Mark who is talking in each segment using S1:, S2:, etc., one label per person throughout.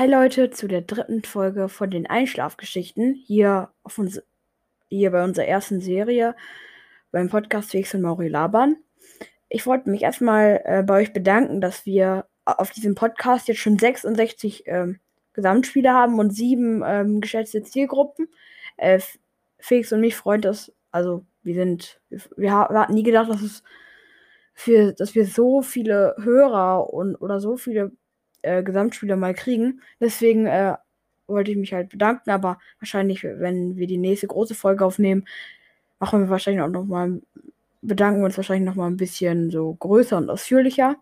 S1: Hi Leute, zu der dritten Folge von den Einschlafgeschichten hier, auf uns, hier bei unserer ersten Serie beim Podcast Felix und Mauri labern. Ich wollte mich erstmal äh, bei euch bedanken, dass wir auf diesem Podcast jetzt schon 66 ähm, Gesamtspiele haben und sieben ähm, geschätzte Zielgruppen. Äh, Felix und mich freut das, also wir sind, wir, wir hatten nie gedacht, dass es für, dass wir so viele Hörer und oder so viele äh, Gesamtspieler mal kriegen. Deswegen äh, wollte ich mich halt bedanken, aber wahrscheinlich, wenn wir die nächste große Folge aufnehmen, machen wir wahrscheinlich auch noch mal bedanken wir uns wahrscheinlich noch mal ein bisschen so größer und ausführlicher.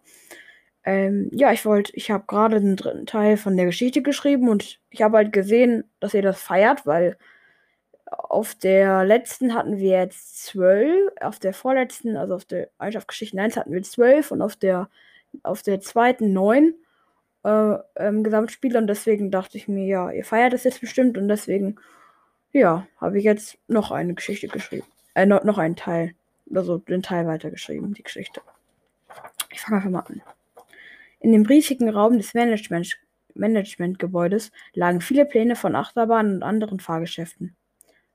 S1: Ähm, ja, ich wollte, ich habe gerade den dritten Teil von der Geschichte geschrieben und ich habe halt gesehen, dass ihr das feiert, weil auf der letzten hatten wir jetzt zwölf, auf der vorletzten, also auf der Eintracht Geschichten 1 hatten wir zwölf und auf der auf der zweiten neun äh, ähm, Gesamtspiel und deswegen dachte ich mir, ja, ihr feiert das jetzt bestimmt und deswegen, ja, habe ich jetzt noch eine Geschichte geschrieben. Äh, noch, noch einen Teil. Also den Teil weitergeschrieben, die Geschichte. Ich fange einfach mal an. In dem riesigen Raum des Management Managementgebäudes lagen viele Pläne von Achterbahnen und anderen Fahrgeschäften.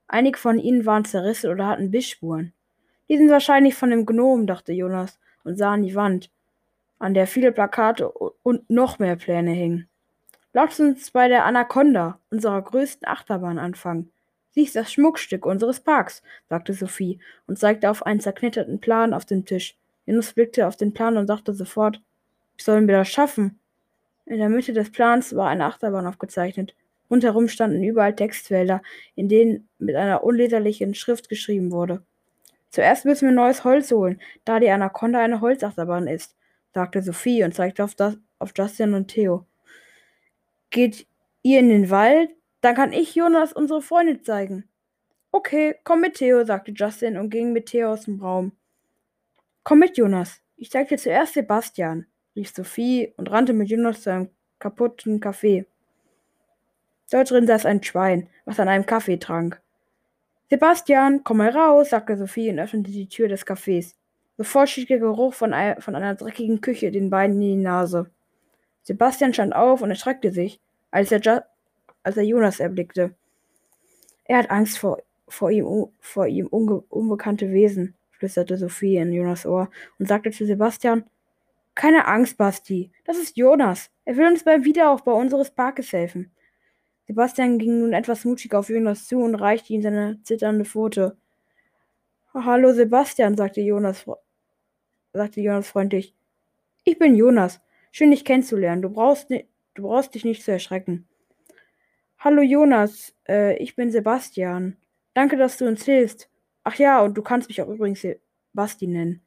S1: Einige von ihnen waren zerrissen oder hatten Bissspuren. Die sind wahrscheinlich von dem Gnom, dachte Jonas und sah an die Wand, an der viele Plakate und noch mehr Pläne hingen. Lasst uns bei der Anaconda, unserer größten Achterbahn, anfangen. Sie ist das Schmuckstück unseres Parks, sagte Sophie und zeigte auf einen zerknitterten Plan auf dem Tisch. Janus blickte auf den Plan und dachte sofort, wie sollen wir das schaffen? In der Mitte des Plans war eine Achterbahn aufgezeichnet. Rundherum standen überall Textfelder, in denen mit einer unleserlichen Schrift geschrieben wurde. Zuerst müssen wir neues Holz holen, da die Anaconda eine Holzachterbahn ist sagte Sophie und zeigte auf, das, auf Justin und Theo. Geht ihr in den Wald? Dann kann ich Jonas unsere Freunde zeigen. Okay, komm mit Theo, sagte Justin und ging mit Theo aus dem Raum. Komm mit, Jonas. Ich zeig dir zuerst Sebastian, rief Sophie und rannte mit Jonas zu einem kaputten Café. Dort drin saß ein Schwein, was an einem Kaffee trank. Sebastian, komm mal raus, sagte Sophie und öffnete die Tür des Cafés. Sofort stieg der Geruch von, ein, von einer dreckigen Küche den beiden in die Nase. Sebastian stand auf und erschreckte sich, als er, jo als er Jonas erblickte. Er hat Angst vor, vor ihm, vor ihm unbekannte Wesen, flüsterte Sophie in Jonas Ohr und sagte zu Sebastian, keine Angst, Basti, das ist Jonas. Er will uns beim Wiederaufbau unseres Parkes helfen. Sebastian ging nun etwas mutig auf Jonas zu und reichte ihm seine zitternde Pfote. Hallo Sebastian, sagte Jonas, sagte Jonas freundlich. Ich bin Jonas. Schön, dich kennenzulernen. Du brauchst, du brauchst dich nicht zu erschrecken. Hallo Jonas, äh, ich bin Sebastian. Danke, dass du uns hilfst. Ach ja, und du kannst mich auch übrigens Sebasti nennen,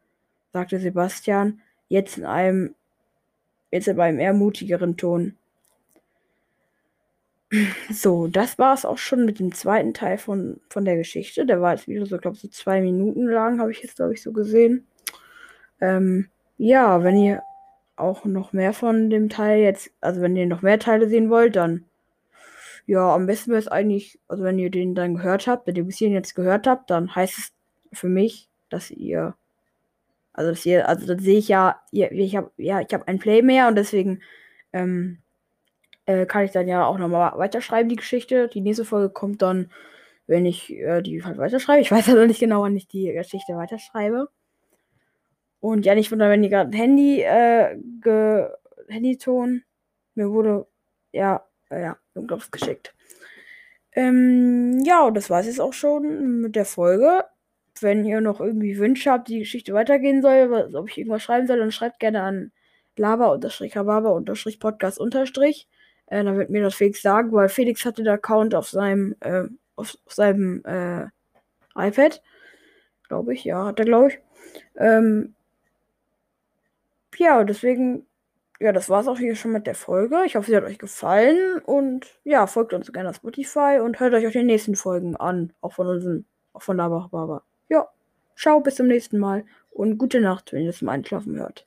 S1: sagte Sebastian, jetzt in einem, jetzt in einem eher mutigeren Ton. So, das war es auch schon mit dem zweiten Teil von, von der Geschichte. Der war jetzt wieder so, glaube ich, so zwei Minuten lang, habe ich jetzt, glaube ich, so gesehen. Ähm, ja, wenn ihr auch noch mehr von dem Teil jetzt, also wenn ihr noch mehr Teile sehen wollt, dann ja, am besten wäre es eigentlich, also wenn ihr den dann gehört habt, wenn ihr bis hierhin jetzt gehört habt, dann heißt es für mich, dass ihr, also dass ihr, also dann sehe ich ja, ihr, ich habe, ja, ich habe ein Play mehr und deswegen ähm, äh, kann ich dann ja auch nochmal weiterschreiben, die Geschichte. Die nächste Folge kommt dann, wenn ich äh, die halt weiterschreibe. Ich weiß ja noch nicht genau, wann ich die Geschichte weiterschreibe. Und ja, nicht wundern, wenn ihr gerade ein Handy, äh, Handyton. Mir wurde, ja, äh, ja, irgendwas geschickt. Ähm, ja, und das war es jetzt auch schon mit der Folge. Wenn ihr noch irgendwie Wünsche habt, die Geschichte weitergehen soll, ob ich irgendwas schreiben soll, dann schreibt gerne an lava-rababa-podcast- äh, dann wird mir das Felix sagen, weil Felix hatte den Account auf seinem, äh, auf, auf, seinem äh, iPad. Glaube ich, ja, hat er, glaube ich. Ähm, ja, deswegen, ja, das war es auch hier schon mit der Folge. Ich hoffe, sie hat euch gefallen und ja, folgt uns gerne auf Spotify und hört euch auch die nächsten Folgen an, auch von unseren, auch von Lava Baba. Ja, ciao, bis zum nächsten Mal und gute Nacht, wenn ihr es zum Einschlafen hört.